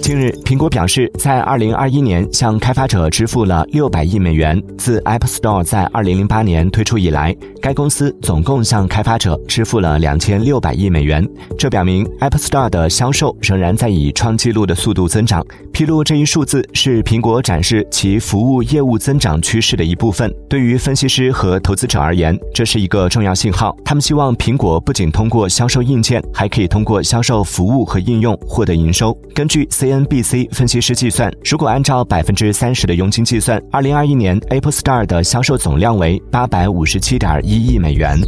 近日，苹果表示，在二零二一年向开发者支付了六百亿美元。自 App Store 在二零零八年推出以来，该公司总共向开发者支付了两千六百亿美元。这表明 App Store 的销售仍然在以创纪录的速度增长。披露这一数字是苹果展示其服务业务增长趋势的一部分。对于分析师和投资者而言，这是一个重要信号。他们希望苹果不仅通过销售硬件，还可以通过销售服务和应用获得营收。根据 cnbc 分析师计算如果按照百分之三十的佣金计算二零二一年 apple store 的销售总量为八百五十七点一亿美元。